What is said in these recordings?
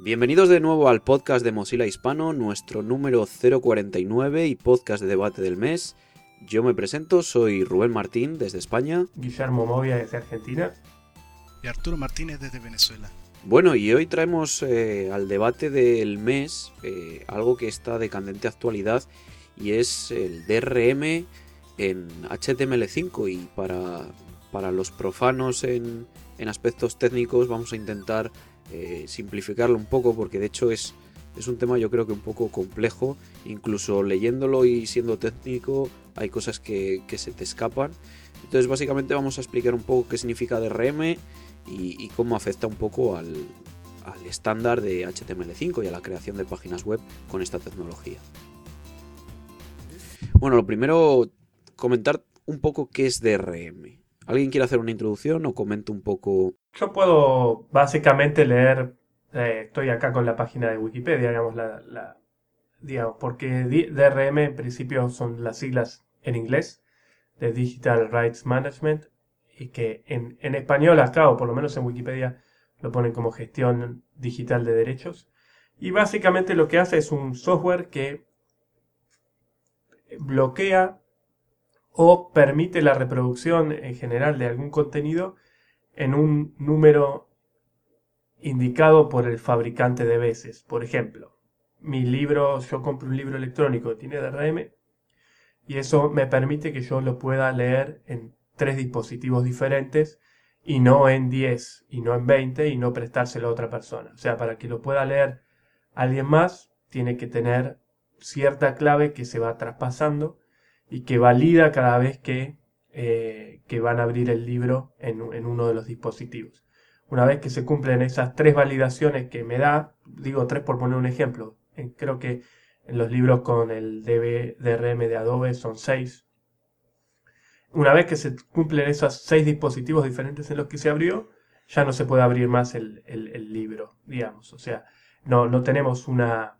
Bienvenidos de nuevo al podcast de Mozilla Hispano, nuestro número 049 y podcast de debate del mes. Yo me presento, soy Rubén Martín desde España. Guillermo Movia desde Argentina. Y Arturo Martínez desde Venezuela. Bueno, y hoy traemos eh, al debate del mes eh, algo que está de candente actualidad y es el DRM en HTML5 y para, para los profanos en, en aspectos técnicos vamos a intentar eh, simplificarlo un poco porque de hecho es, es un tema yo creo que un poco complejo, incluso leyéndolo y siendo técnico hay cosas que, que se te escapan. Entonces básicamente vamos a explicar un poco qué significa DRM y, y cómo afecta un poco al, al estándar de HTML5 y a la creación de páginas web con esta tecnología. Bueno, lo primero, comentar un poco qué es DRM. ¿Alguien quiere hacer una introducción o comento un poco? Yo puedo básicamente leer, eh, estoy acá con la página de Wikipedia, digamos, la, la, digamos, porque DRM en principio son las siglas en inglés de Digital Rights Management y que en, en español acá, o por lo menos en Wikipedia, lo ponen como gestión digital de derechos. Y básicamente lo que hace es un software que bloquea o permite la reproducción en general de algún contenido en un número indicado por el fabricante de veces. Por ejemplo, mi libro, yo compro un libro electrónico tiene DRM y eso me permite que yo lo pueda leer en tres dispositivos diferentes y no en 10 y no en 20 y no prestárselo a otra persona. O sea, para que lo pueda leer alguien más, tiene que tener cierta clave que se va traspasando y que valida cada vez que, eh, que van a abrir el libro en, en, uno de los dispositivos. Una vez que se cumplen esas tres validaciones que me da, digo tres por poner un ejemplo, creo que en los libros con el DB, DRM de Adobe son seis. Una vez que se cumplen esos seis dispositivos diferentes en los que se abrió, ya no se puede abrir más el, el, el libro, digamos. O sea, no, no tenemos una,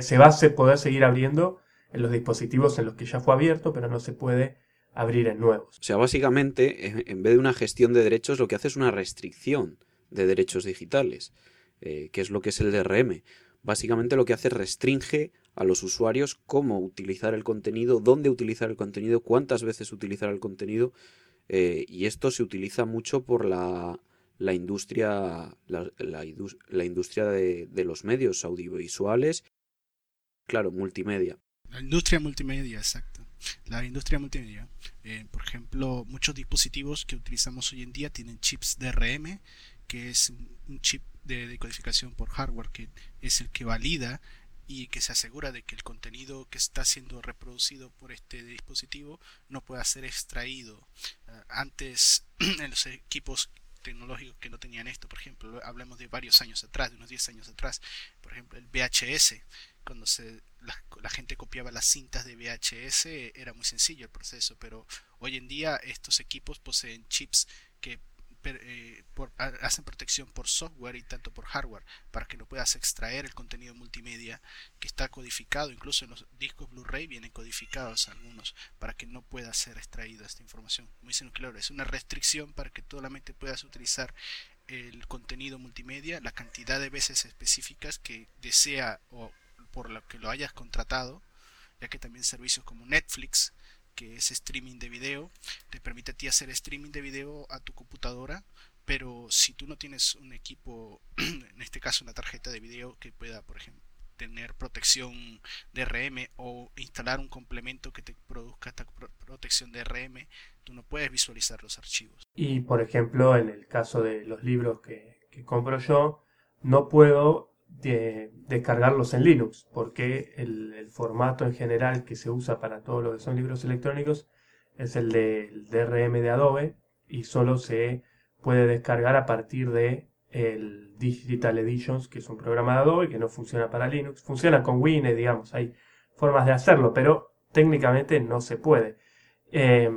se va a poder seguir abriendo en los dispositivos en los que ya fue abierto, pero no se puede abrir en nuevos. O sea, básicamente, en vez de una gestión de derechos, lo que hace es una restricción de derechos digitales, eh, que es lo que es el DRM. Básicamente lo que hace es restringe a los usuarios cómo utilizar el contenido, dónde utilizar el contenido, cuántas veces utilizar el contenido, eh, y esto se utiliza mucho por la, la industria, la, industria de los medios audiovisuales Claro, multimedia. La industria multimedia, exacto. La industria multimedia. Eh, por ejemplo, muchos dispositivos que utilizamos hoy en día tienen chips DRM, que es un chip de decodificación por hardware, que es el que valida y que se asegura de que el contenido que está siendo reproducido por este dispositivo no pueda ser extraído. Uh, antes, en los equipos tecnológicos que no tenían esto, por ejemplo, hablamos de varios años atrás, de unos 10 años atrás, por ejemplo, el VHS, cuando se, la, gente copiaba las cintas de VHS era muy sencillo el proceso, pero hoy en día estos equipos poseen chips que eh, hacen protección por software y tanto por hardware para que no puedas extraer el contenido multimedia que está codificado, incluso en los discos Blu-ray vienen codificados algunos para que no pueda ser extraída esta información. Muy claro, es una restricción para que solamente puedas utilizar el contenido multimedia, la cantidad de veces específicas que desea o por lo que lo hayas contratado, ya que también servicios como Netflix, que es streaming de video, te permite a ti hacer streaming de video a tu computadora, pero si tú no tienes un equipo, en este caso una tarjeta de video que pueda, por ejemplo, tener protección DRM o instalar un complemento que te produzca esta protección DRM, tú no puedes visualizar los archivos. Y por ejemplo, en el caso de los libros que, que compro yo, no puedo de descargarlos en Linux, porque el, formato en general que se usa para todo lo que son libros electrónicos es el del DRM de Adobe y solo se puede descargar a partir de el Digital Editions, que es un programa de Adobe que no funciona para Linux. Funciona con Windows, digamos, hay formas de hacerlo, pero técnicamente no se puede. Eh,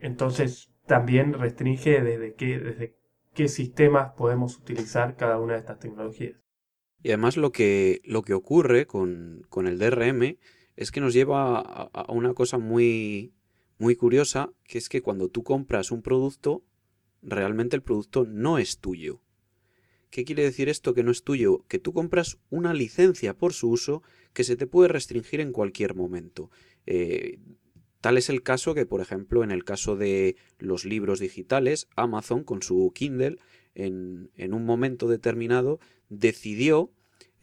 entonces también restringe desde qué, desde qué sistemas podemos utilizar cada una de estas tecnologías. Y además lo que, lo que ocurre con, con el DRM es que nos lleva a, una cosa muy, muy curiosa, que es que cuando tú compras un producto, realmente el producto no es tuyo. ¿Qué quiere decir esto que no es tuyo? Que tú compras una licencia por su uso que se te puede restringir en cualquier momento. Eh, tal es el caso que, por ejemplo, en el caso de los libros digitales, Amazon con su Kindle, en, un momento determinado, decidió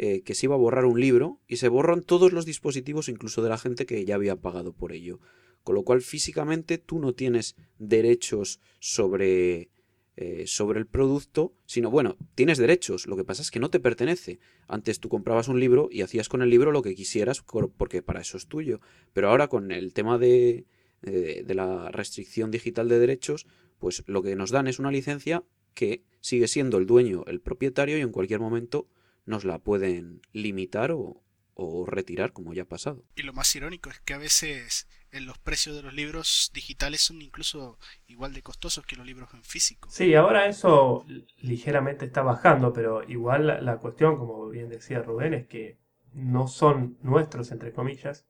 eh, que se iba a borrar un libro y se borran todos los dispositivos, incluso de la gente que ya había pagado por ello. Con lo cual, físicamente, tú no tienes derechos sobre, eh, sobre el producto, sino, bueno, tienes derechos, lo que pasa es que no te pertenece. Antes tú comprabas un libro y hacías con el libro lo que quisieras, porque para eso es tuyo. Pero ahora con el tema de, de, de la restricción digital de derechos, pues lo que nos dan es una licencia que sigue siendo el dueño, el propietario, y en cualquier momento nos la pueden limitar o, o retirar, como ya ha pasado. Y lo más irónico es que a veces en los precios de los libros digitales son incluso igual de costosos que los libros en físico. Sí, ahora eso ligeramente está bajando, pero igual la, la cuestión, como bien decía Rubén, es que no son nuestros, entre comillas.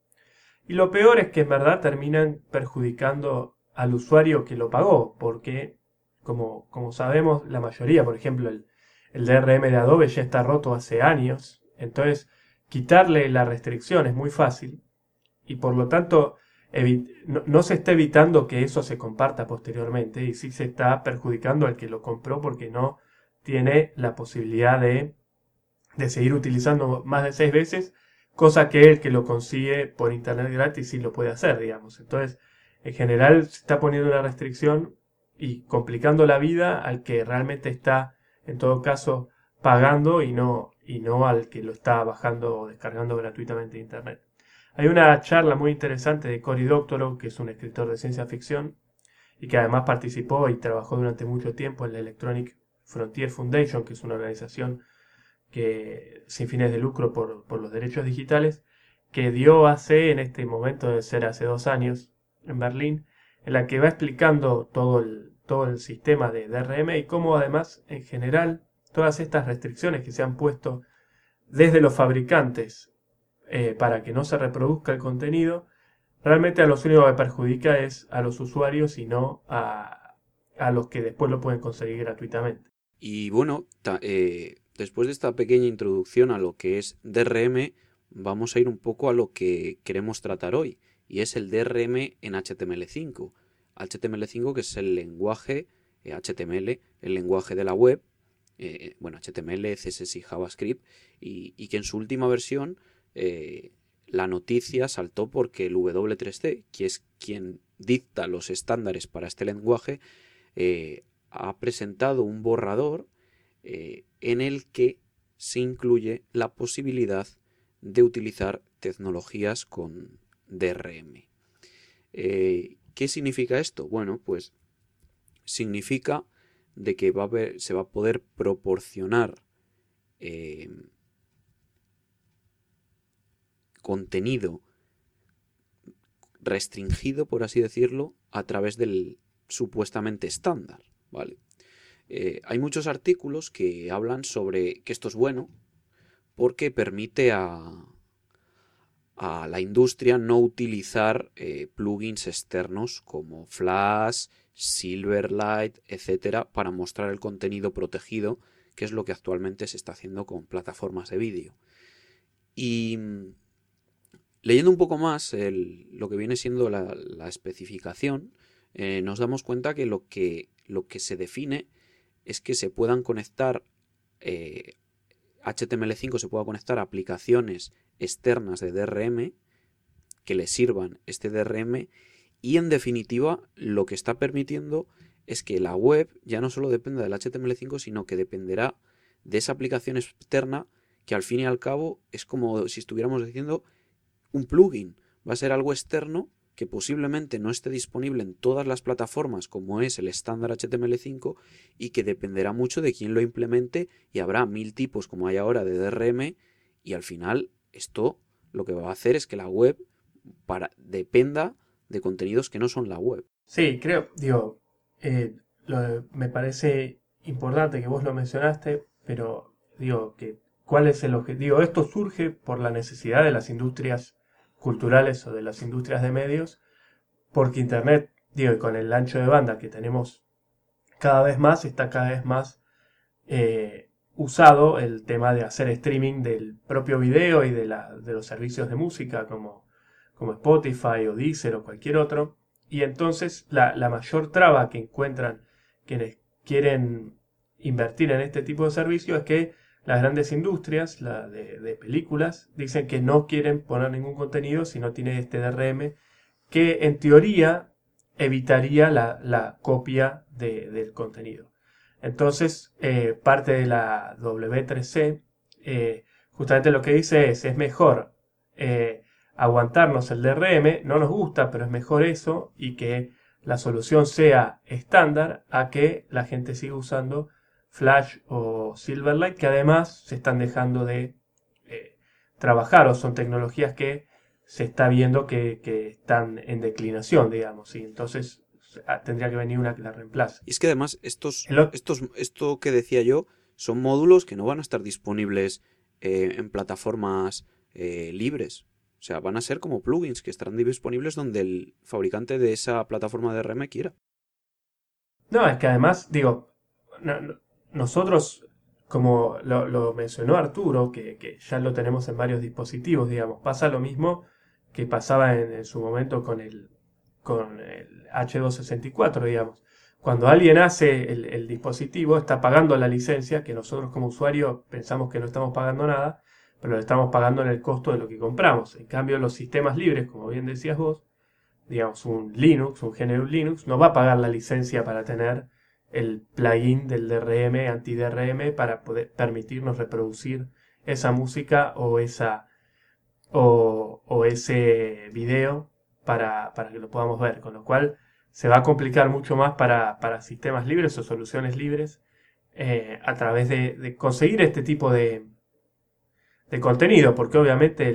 Y lo peor es que en verdad terminan perjudicando al usuario que lo pagó, porque, como, como sabemos, la mayoría, por ejemplo, el, el DRM de Adobe ya está roto hace años, entonces quitarle la restricción es muy fácil y por lo tanto no, se está evitando que eso se comparta posteriormente y sí se está perjudicando al que lo compró porque no tiene la posibilidad de, de seguir utilizando más de seis veces, cosa que el que lo consigue por internet gratis sí lo puede hacer, digamos. Entonces, en general se está poniendo una restricción y complicando la vida al que realmente está, en todo caso, pagando y no, y no al que lo está bajando o descargando gratuitamente de Internet. Hay una charla muy interesante de Cory Doctorow, que es un escritor de ciencia ficción y que además participó y trabajó durante mucho tiempo en la Electronic Frontier Foundation, que es una organización que, sin fines de lucro por, por los derechos digitales, que dio hace, en este momento de ser hace dos años, en Berlín, en la que va explicando todo el, todo el sistema de DRM y cómo además, en general, todas estas restricciones que se han puesto desde los fabricantes eh, para que no se reproduzca el contenido, realmente a los únicos que perjudica es a los usuarios y no a, a los que después lo pueden conseguir gratuitamente. Y bueno, eh, después de esta pequeña introducción a lo que es DRM, vamos a ir un poco a lo que queremos tratar hoy, y es el DRM en HTML5. HTML5 que es el lenguaje HTML, eh, el lenguaje de la web, eh, bueno, HTML, CSS y JavaScript, y, que en su última versión eh, la noticia saltó porque el W3C, que es quien dicta los estándares para este lenguaje, eh, ha presentado un borrador en el que se incluye la posibilidad de utilizar tecnologías con DRM. ¿Qué significa esto? Bueno, pues significa de que se va a poder proporcionar eh, contenido restringido, por así decirlo, a través del supuestamente estándar, ¿vale? Eh, hay muchos artículos que hablan sobre que esto es bueno porque permite a, a la industria no utilizar eh, plugins externos como Flash, Silverlight, etcétera, para mostrar el contenido protegido, que es lo que actualmente se está haciendo con plataformas de vídeo. Y mm, leyendo un poco más lo que viene siendo la, especificación, eh, nos damos cuenta que lo, que lo que se define es que se puedan conectar HTML5 eh, se pueda conectar a aplicaciones externas de DRM que le sirvan este DRM y en definitiva lo que está permitiendo es que la web ya no solo dependa del HTML5 sino que dependerá de esa aplicación externa que al fin y al cabo es como si estuviéramos diciendo un plugin. Va a ser algo externo que posiblemente no esté disponible en todas las plataformas como es el estándar HTML5 y que dependerá mucho de quién lo implemente y habrá mil tipos como hay ahora de DRM y al final esto lo que va a hacer es que la web para, dependa de contenidos que no son la web. Sí, creo, digo, eh, me parece importante que vos lo mencionaste, pero digo que cuál es el objetivo. Esto surge por la necesidad de las industrias culturales o de las industrias de medios, porque Internet, digo, y con el ancho de banda que tenemos cada vez más, está cada vez más eh, usado el tema de hacer streaming del propio video y de, los servicios de música como, como Spotify o Deezer o cualquier otro. Y entonces la, la mayor traba que encuentran quienes quieren invertir en este tipo de servicio es que las grandes industrias la de, películas dicen que no quieren poner ningún contenido si no tiene este DRM que en teoría evitaría la, copia del contenido. Entonces, eh, parte de la W3C eh, justamente lo que dice es, es mejor eh, aguantarnos el DRM, no nos gusta, pero es mejor eso y que la solución sea estándar a que la gente siga usando Flash o Silverlight, que además se están dejando de eh, trabajar o son tecnologías que se está viendo que, están en declinación, digamos, y entonces ah, tendría que venir una que la reemplace. Y es que además estos, estos, esto que decía yo son módulos que no van a estar disponibles eh, en plataformas eh, libres. O sea, van a ser como plugins que estarán disponibles donde el fabricante de esa plataforma de RM quiera. No, es que además, digo, nosotros, como lo, mencionó Arturo, que, ya lo tenemos en varios dispositivos, digamos, pasa lo mismo que pasaba en, su momento con el, con el H264, digamos. Cuando alguien hace el, el, dispositivo, está pagando la licencia, que nosotros como usuario pensamos que no estamos pagando nada, pero lo estamos pagando en el costo de lo que compramos. En cambio, los sistemas libres, como bien decías vos, digamos, un Linux, un GNU Linux, no va a pagar la licencia para tener el plugin del DRM, anti-DRM, para poder permitirnos reproducir esa música o, esa, o, ese video para, que lo podamos ver. Con lo cual se va a complicar mucho más para, sistemas libres o soluciones libres eh, a través de, conseguir este tipo de, de contenido, porque obviamente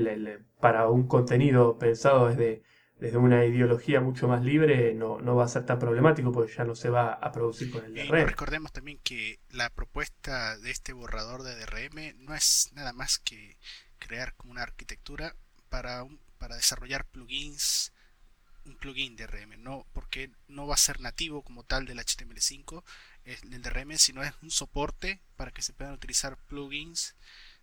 para un contenido pensado desde desde una ideología mucho más libre no, no, va a ser tan problemático porque ya no se va a producir con el DRM. recordemos también que la propuesta de este borrador de DRM no es nada más que crear como una arquitectura para, un, para desarrollar plugins un plugin DRM, no porque no va a ser nativo como tal del HTML5 del DRM, sino es un soporte para que se puedan utilizar plugins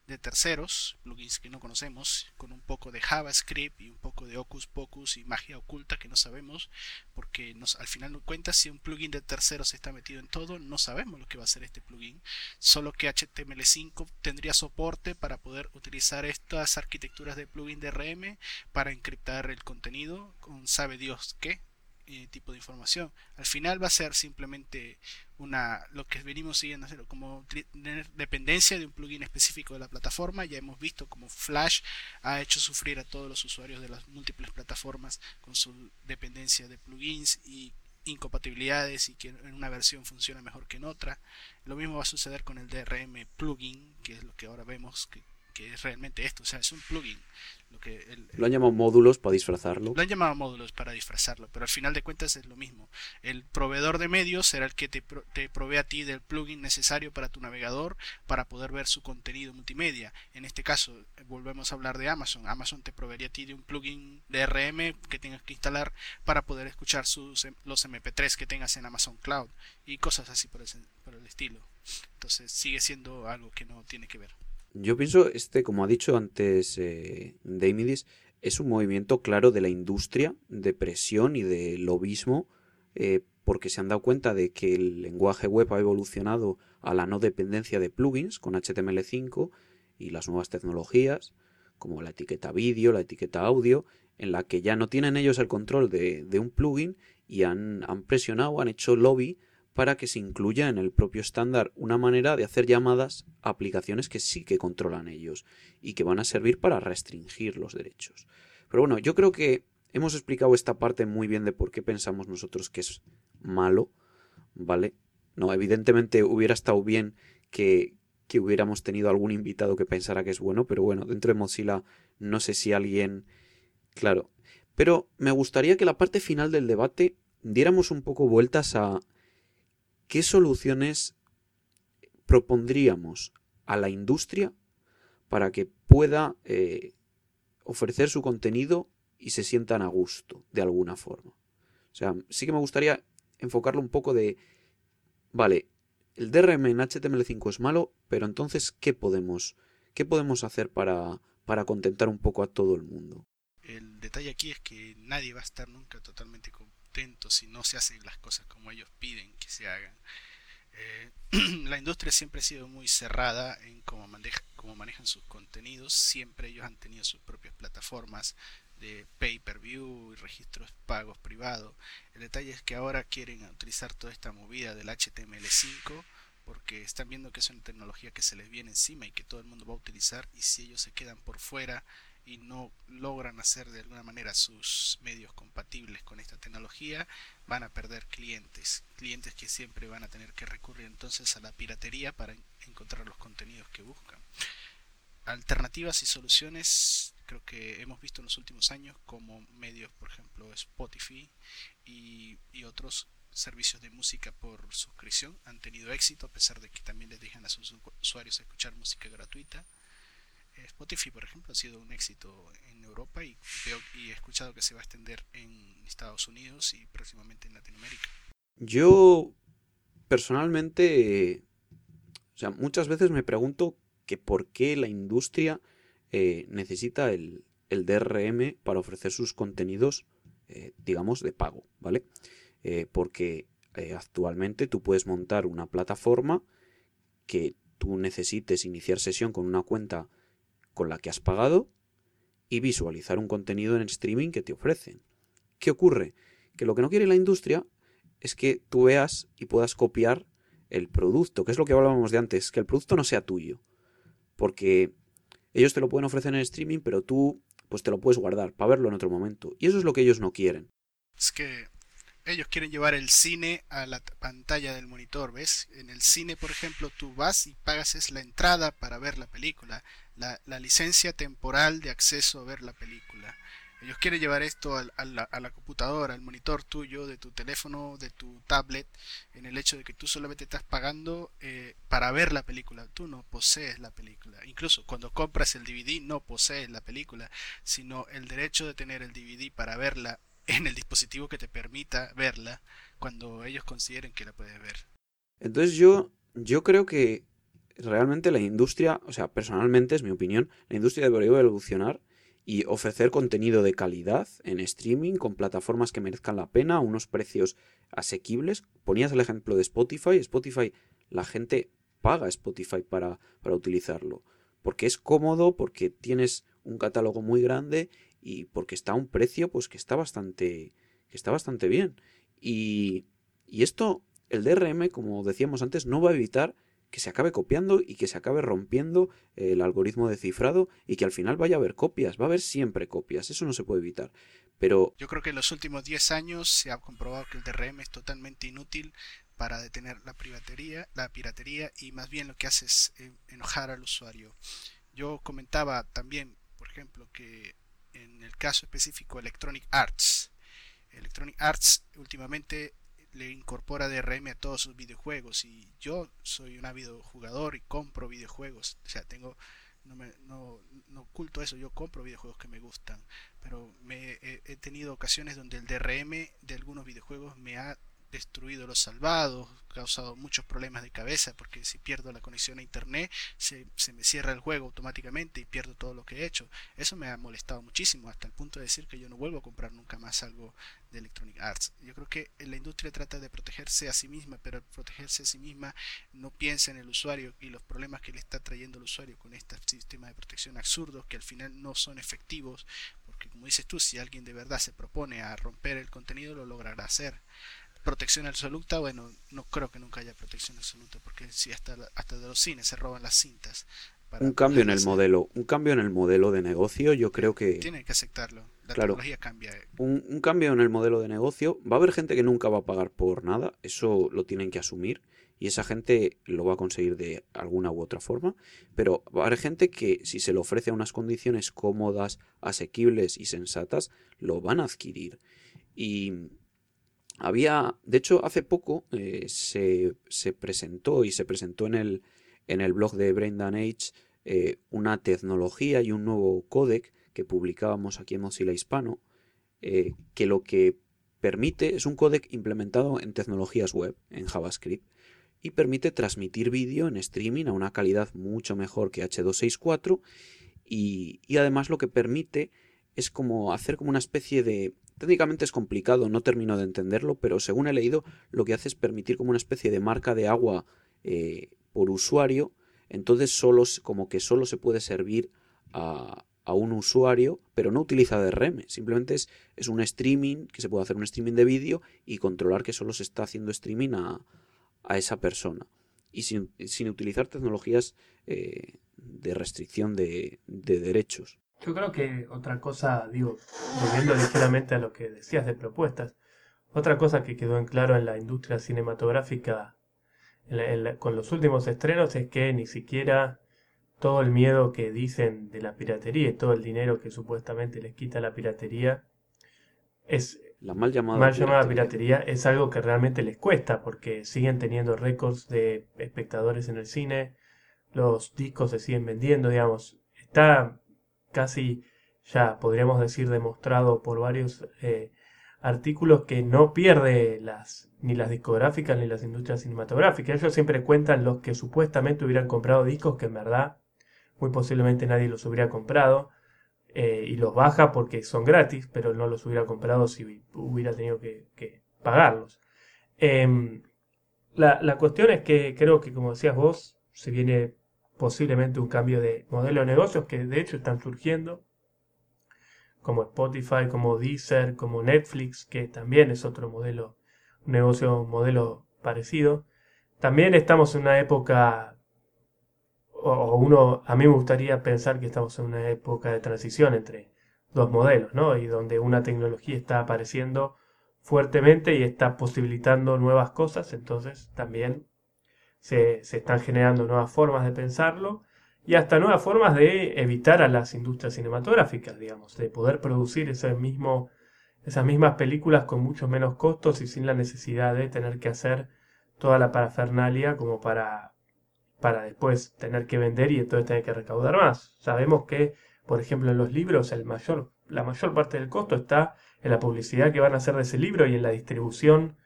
de terceros, plugins que no conocemos, con un poco de JavaScript y un poco de Ocus Pocus y magia oculta que no sabemos, porque nos, al final no cuenta si un plugin de terceros está metido en todo, no sabemos lo que va a hacer este plugin, solo que HTML5 tendría soporte para poder utilizar estas arquitecturas de plugin de RM para encriptar el contenido. Con sabe Dios qué, eh, tipo de información. Al final va a ser simplemente una lo que venimos siguiendo como tener dependencia de un plugin específico de la plataforma. Ya hemos visto como Flash ha hecho sufrir a todos los usuarios de las múltiples plataformas con su dependencia de plugins y incompatibilidades y que en una versión funciona mejor que en otra. Lo mismo va a suceder con el DRM plugin, que es lo que ahora vemos que que es realmente esto, o sea, es un plugin. Lo, que lo han llamado módulos para disfrazarlo. Lo han llamado módulos para disfrazarlo, pero al final de cuentas es lo mismo. El proveedor de medios será el que te, te provee a ti del plugin necesario para tu navegador para poder ver su contenido multimedia. En este caso, volvemos a hablar de Amazon. Amazon te proveería a ti de un plugin de RM que tengas que instalar para poder escuchar sus, los MP3 que tengas en Amazon Cloud y cosas así por, por el estilo. Entonces sigue siendo algo que no tiene que ver. Yo pienso, este, como ha dicho antes eh, es un movimiento claro de la industria, de presión y de lobismo, eh, porque se han dado cuenta de que el lenguaje web ha evolucionado a la no dependencia de plugins con HTML5 y las nuevas tecnologías, como la etiqueta vídeo, la etiqueta audio, en la que ya no tienen ellos el control de, un plugin y han presionado, han hecho lobby para que se incluya en el propio estándar una manera de hacer llamadas a aplicaciones que sí que controlan ellos y que van a servir para restringir los derechos. Pero bueno, yo creo que hemos explicado esta parte muy bien de por qué pensamos nosotros que es malo, ¿vale? No, evidentemente hubiera estado bien que, que hubiéramos tenido algún invitado que pensara que es bueno, pero bueno, dentro de Mozilla no sé si alguien... Claro. Pero me gustaría que la parte final del debate diéramos un poco vueltas a ¿qué soluciones propondríamos a la industria para que pueda eh, ofrecer su contenido y se sientan a gusto de alguna forma? O sea, sí que me gustaría enfocarlo un poco de, vale, el DRM en HTML5 es malo, pero entonces, ¿qué podemos, qué podemos hacer para, para contentar un poco a todo el mundo? El detalle aquí es que nadie va a estar nunca totalmente si no se hacen las cosas como ellos piden que se hagan. Eh, la industria siempre ha sido muy cerrada en cómo, cómo manejan sus contenidos. Siempre ellos han tenido sus propias plataformas de pay-per-view y registros pagos privados. El detalle es que ahora quieren utilizar toda esta movida del HTML5 porque están viendo que es una tecnología que se les viene encima y que todo el mundo va a utilizar y si ellos se quedan por fuera y no logran hacer de alguna manera sus medios compatibles con esta tecnología, van a perder clientes, clientes que siempre van a tener que recurrir entonces a la piratería para encontrar los contenidos que buscan. Alternativas y soluciones creo que hemos visto en los últimos años como medios, por ejemplo, Spotify y, otros servicios de música por suscripción han tenido éxito a pesar de que también les dejan a sus usuarios escuchar música gratuita. Spotify, por ejemplo, ha sido un éxito en Europa y, he escuchado que se va a extender en Estados Unidos y próximamente en Latinoamérica. Yo personalmente, o sea, muchas veces me pregunto que por qué la industria eh, necesita el, DRM para ofrecer sus contenidos, eh, digamos, de pago, ¿vale? Eh, porque actualmente tú puedes montar una plataforma que tú necesites iniciar sesión con una cuenta con la que has pagado y visualizar un contenido en streaming que te ofrecen. ¿Qué ocurre? Que lo que no quiere la industria es que tú veas y puedas copiar el producto, que es lo que hablábamos de antes, que el producto no sea tuyo. Porque ellos te lo pueden ofrecer en streaming, pero tú pues te lo puedes guardar para verlo en otro momento. Y eso es lo que ellos no quieren. Es que ellos quieren llevar el cine a la pantalla del monitor, ¿ves? En el cine, por ejemplo, tú vas y pagas la entrada para ver la película, la, licencia temporal de acceso a ver la película. Ellos quieren llevar esto a, la, computadora, al monitor tuyo, de tu teléfono, de tu tablet, en el hecho de que tú solamente estás pagando eh, para ver la película. Tú no posees la película. Incluso cuando compras el DVD no posees la película, sino el derecho de tener el DVD para verla en el dispositivo que te permita verla cuando ellos consideren que la puedes ver. Entonces yo, yo creo que realmente la industria, o sea, personalmente es mi opinión, la industria debería evolucionar y ofrecer contenido de calidad en streaming con plataformas que merezcan la pena a unos precios asequibles. Ponías el ejemplo de Spotify. Spotify, la gente paga Spotify para, para utilizarlo. Porque es cómodo, porque tienes un catálogo muy grande y porque está a un precio pues que está bastante que está bastante bien y, y esto el DRM como decíamos antes no va a evitar que se acabe copiando y que se acabe rompiendo el algoritmo de cifrado y que al final vaya a haber copias, va a haber siempre copias, eso no se puede evitar. Pero yo creo que en los últimos 10 años se ha comprobado que el DRM es totalmente inútil para detener la piratería, la piratería y más bien lo que hace es eh, enojar al usuario. Yo comentaba también, por ejemplo, que en el caso específico Electronic Arts. Electronic Arts últimamente le incorpora DRM a todos sus videojuegos y yo soy un ávido jugador y compro videojuegos. O sea, tengo no, me, no, no, oculto eso, yo compro videojuegos que me gustan, pero me, he, he, tenido ocasiones donde el DRM de algunos videojuegos me ha destruido los salvados, causado muchos problemas de cabeza porque si pierdo la conexión a internet se, se, me cierra el juego automáticamente y pierdo todo lo que he hecho. Eso me ha molestado muchísimo hasta el punto de decir que yo no vuelvo a comprar nunca más algo de Electronic Arts. Yo creo que la industria trata de protegerse a sí misma, pero al protegerse a sí misma no piensa en el usuario y los problemas que le está trayendo el usuario con este sistema de protección absurdos que al final no son efectivos porque como dices tú, si alguien de verdad se propone a romper el contenido lo logrará hacer protección absoluta, bueno, no creo que nunca haya protección absoluta, porque si hasta, hasta de los cines se roban las cintas. un cambio en el modelo, un cambio en el modelo de negocio, yo creo que... Tienen que aceptarlo, la tecnología cambia. Un, un cambio en el modelo de negocio, va a haber gente que nunca va a pagar por nada, eso lo tienen que asumir, y esa gente lo va a conseguir de alguna u otra forma, pero va a haber gente que si se le ofrece a unas condiciones cómodas, asequibles y sensatas, lo van a adquirir. Y había, de hecho, hace poco eh, se, se, presentó y se presentó en el, en el blog de Brendan Age eh, una tecnología y un nuevo códec que publicábamos aquí en Mozilla Hispano, eh, que lo que permite es un códec implementado en tecnologías web, en JavaScript, y permite transmitir vídeo en streaming a una calidad mucho mejor que H264 y, y además lo que permite es como hacer como una especie de Técnicamente es complicado, no termino de entenderlo, pero según he leído, lo que hace es permitir como una especie de marca de agua eh, por usuario. Entonces solo, como que solo se puede servir a, a un usuario, pero no utiliza DRM. Simplemente es, es, un streaming, que se puede hacer un streaming de vídeo y controlar que solo se está haciendo streaming a, a esa persona. Y sin, sin utilizar tecnologías eh, de restricción de, de, derechos. Yo creo que otra cosa, digo, volviendo ligeramente a lo que decías de propuestas, otra cosa que quedó en claro en la industria cinematográfica con los últimos estrenos es que ni siquiera todo el miedo que dicen de la piratería y todo el dinero que supuestamente les quita la piratería es la mal llamada, piratería. piratería es algo que realmente les cuesta porque siguen teniendo récords de espectadores en el cine, los discos se siguen vendiendo, digamos, está casi ya podríamos decir demostrado por varios eh, artículos que no pierde las ni las discográficas ni las industrias cinematográficas. Ellos siempre cuentan los que supuestamente hubieran comprado discos que en verdad muy posiblemente nadie los hubiera comprado eh, y los baja porque son gratis, pero no los hubiera comprado si hubiera tenido que, pagarlos. Em, la, la cuestión es que creo que, como decías vos, se viene posiblemente un cambio de modelo de negocios que de hecho están surgiendo, como Spotify, como Deezer, como Netflix, que también es otro modelo, un negocio, modelo parecido. También estamos en una época, o uno, a mí me gustaría pensar que estamos en una época de transición entre dos modelos, ¿no? Y donde una tecnología está apareciendo fuertemente y está posibilitando nuevas cosas, entonces también se, están generando nuevas formas de pensarlo y hasta nuevas formas de evitar a las industrias cinematográficas, digamos, de poder producir ese mismo, esas mismas películas con muchos menos costos y sin la necesidad de tener que hacer toda la parafernalia como para, para después tener que vender y entonces tener que recaudar más. Sabemos que, por ejemplo, en los libros la mayor parte del costo está en la publicidad que van a hacer de ese libro y en la distribución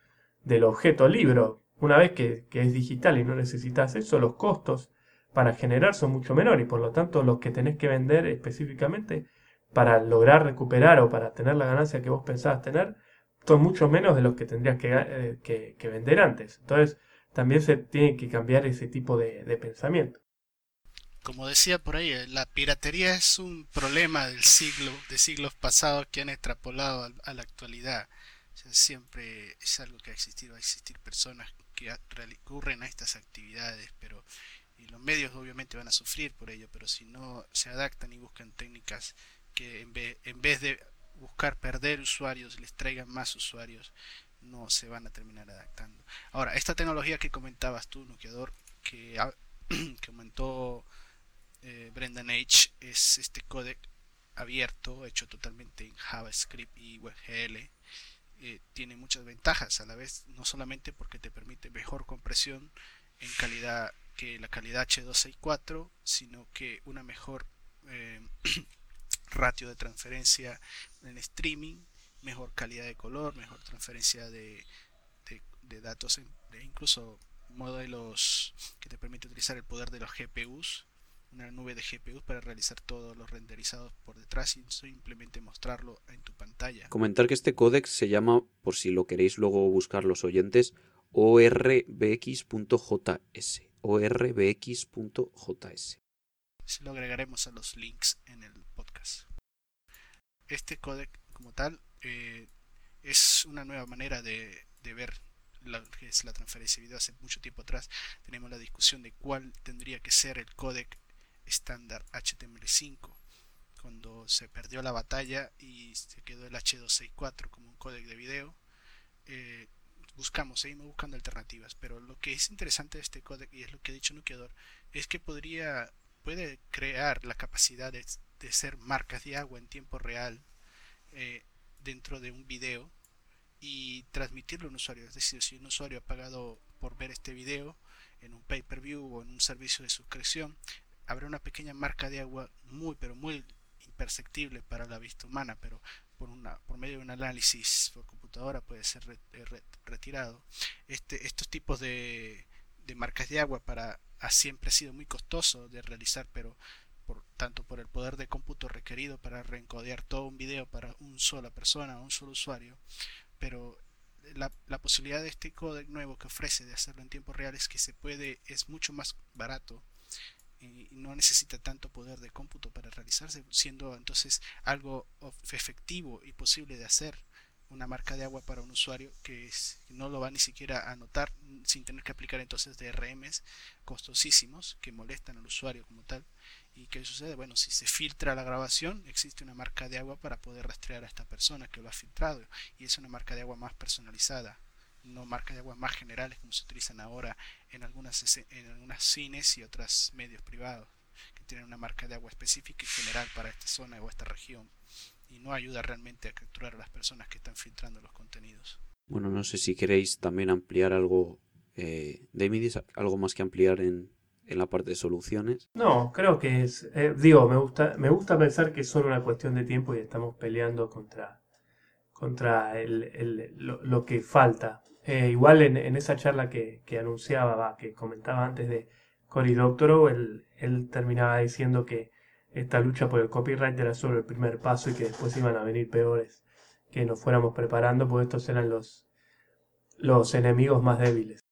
del objeto libro. Una vez que, es digital y no necesitas eso, los costos para generar son mucho menores y por lo tanto los que tenés que vender específicamente para lograr recuperar o para tener la ganancia que vos pensabas tener son mucho menos de los que tendrías que, eh, que, vender antes. Entonces también se tiene que cambiar ese tipo de, pensamiento. Como decía por ahí, la piratería es un problema del siglo, de siglos pasados que han extrapolado a, la actualidad. siempre es algo que ha existido, va a existir personas que recurren a estas actividades, pero y los medios obviamente van a sufrir por ello, pero si no se adaptan y buscan técnicas que en vez, en vez de buscar perder usuarios les traigan más usuarios, no se van a terminar adaptando. Ahora, esta tecnología que comentabas tú, Nukeador, que, que comentó eh, Brendan H, es este códec abierto, hecho totalmente en JavaScript y WebGL, eh, tiene muchas ventajas a la vez, no solamente porque te permite mejor compresión en calidad que la calidad H264, sino que una mejor eh, ratio de transferencia en streaming, mejor calidad de color, mejor transferencia de, de, datos, de incluso modelos que te permite utilizar el poder de los GPUs una nube de GPU para realizar todos los renderizados por detrás y simplemente mostrarlo en tu pantalla. Comentar que este códec se llama, por si lo queréis luego buscar los oyentes, orbx.js. orbx.js. Lo agregaremos a los links en el podcast. Este códec como tal eh, es una nueva manera de, de ver la, que es la transferencia de video. Hace mucho tiempo atrás tenemos la discusión de cuál tendría que ser el códec estándar HTML5 cuando se perdió la batalla y se quedó el H264 como un códec de video. Eh, buscamos, seguimos buscando alternativas pero lo que es interesante de este códec y es lo que ha dicho Nukeador es que podría puede crear la capacidad de, de ser marcas de agua en tiempo real eh, dentro de un video y transmitirlo a un usuario. Es decir, si un usuario ha pagado por ver este video en un pay-per-view o en un servicio de suscripción habrá una pequeña marca de agua muy pero muy imperceptible para la vista humana, pero por, una, por medio de un análisis por computadora puede ser eh, retirado. Este, estos tipos de, de marcas de agua para siempre ha sido muy costoso de realizar, pero por, tanto por el poder de cómputo requerido para reencodear todo un video para una sola persona, un solo usuario, pero la, la, posibilidad de este código nuevo que ofrece de hacerlo en tiempo real es que se puede, es mucho más barato no necesita tanto poder de cómputo para realizarse, siendo entonces algo efectivo y posible de hacer una marca de agua para un usuario que no lo va ni siquiera a notar sin tener que aplicar entonces DRMs costosísimos que molestan al usuario como tal. ¿Y qué sucede? Bueno, si se filtra la grabación, existe una marca de agua para poder rastrear a esta persona que lo ha filtrado y es una marca de agua más personalizada no marcas de agua más generales como se utilizan ahora en algunas, en algunas cines y otros medios privados que tienen una marca de agua específica y general para esta zona o esta región y no ayuda realmente a capturar a las personas que están filtrando los contenidos. Bueno, no sé si queréis también ampliar algo, eh, David, algo más que ampliar en, en la parte de soluciones. No, creo que es, eh, digo, me gusta, me gusta pensar que es solo una cuestión de tiempo y estamos peleando contra, contra el, el, lo, que falta. Eh, igual en, en, esa charla que, que anunciaba, que comentaba antes de Cory Doctorow, él, él terminaba diciendo que esta lucha por el copyright era solo el primer paso y que después iban a venir peores, que nos fuéramos preparando, porque estos eran los, los enemigos más débiles.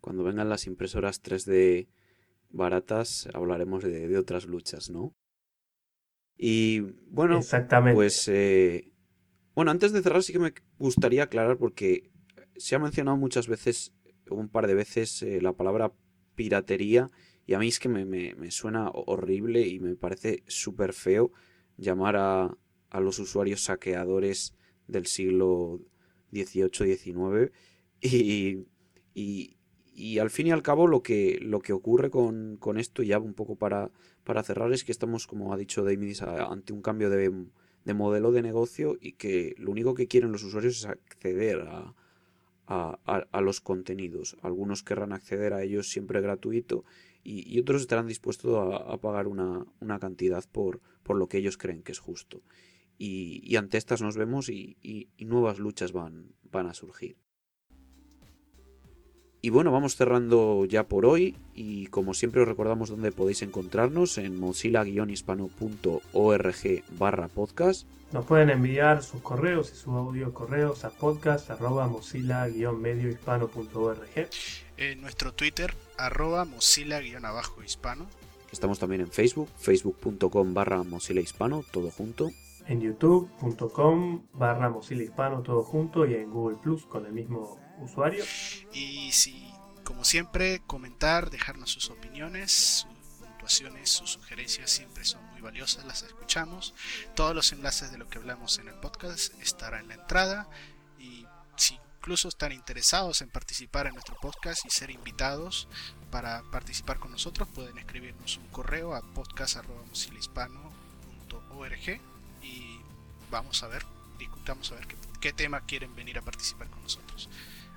Cuando vengan las impresoras 3D baratas, hablaremos de, de otras luchas, ¿no? Y bueno, Exactamente. pues eh, bueno, antes de cerrar sí que me gustaría aclarar porque se ha mencionado muchas veces, un par de veces, eh, la palabra piratería y a mí es que me, me, me suena horrible y me parece súper feo llamar a, a, los usuarios saqueadores del siglo XVIII-XIX y, y, y, al fin y al cabo lo que, lo que ocurre con, con esto, ya un poco para, para cerrar, es que estamos, como ha dicho David, ante un cambio de, de modelo de negocio y que lo único que quieren los usuarios es acceder a, a, los contenidos. Algunos querrán acceder a ellos siempre gratuito y, otros estarán dispuestos a, pagar una, una, cantidad por, por lo que ellos creen que es justo. Y, y ante estas nos vemos y, y, nuevas luchas van, van a surgir. Y bueno, vamos cerrando ya por hoy y como siempre os recordamos dónde podéis encontrarnos en mozilla-hispano.org barra podcast. Nos pueden enviar sus correos y sus audio correos a podcast arroba mozilla-mediohispano.org. En nuestro Twitter arroba mozilla-hispano. Estamos también en Facebook, facebook.com barra mozilla hispano, todo junto. En youtube.com barra mozilla hispano, todo junto y en Google Plus con el mismo usuario. Y si, como siempre, comentar, dejarnos sus opiniones, sus puntuaciones, sus sugerencias siempre son muy valiosas, las escuchamos. Todos los enlaces de lo que hablamos en el podcast estarán en la entrada. Y si incluso están interesados en participar en nuestro podcast y ser invitados para participar con nosotros, pueden escribirnos un correo a podcast.org y vamos a ver, discutamos a ver qué, qué tema quieren venir a participar con nosotros.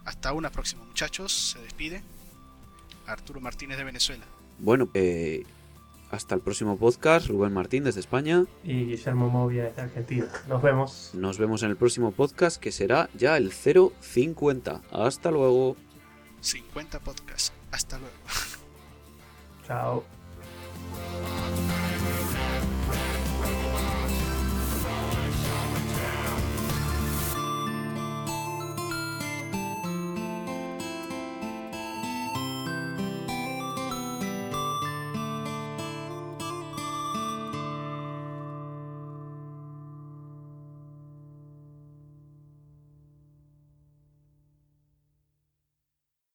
Hasta una próxima, muchachos. Se despide Arturo Martínez de Venezuela. Bueno, eh, hasta el próximo podcast. Rubén Martín desde España. Y Guillermo Movia desde Argentina. Nos vemos. Nos vemos en el próximo podcast que será ya el 050. Hasta luego. 50 podcasts. Hasta luego. Chao.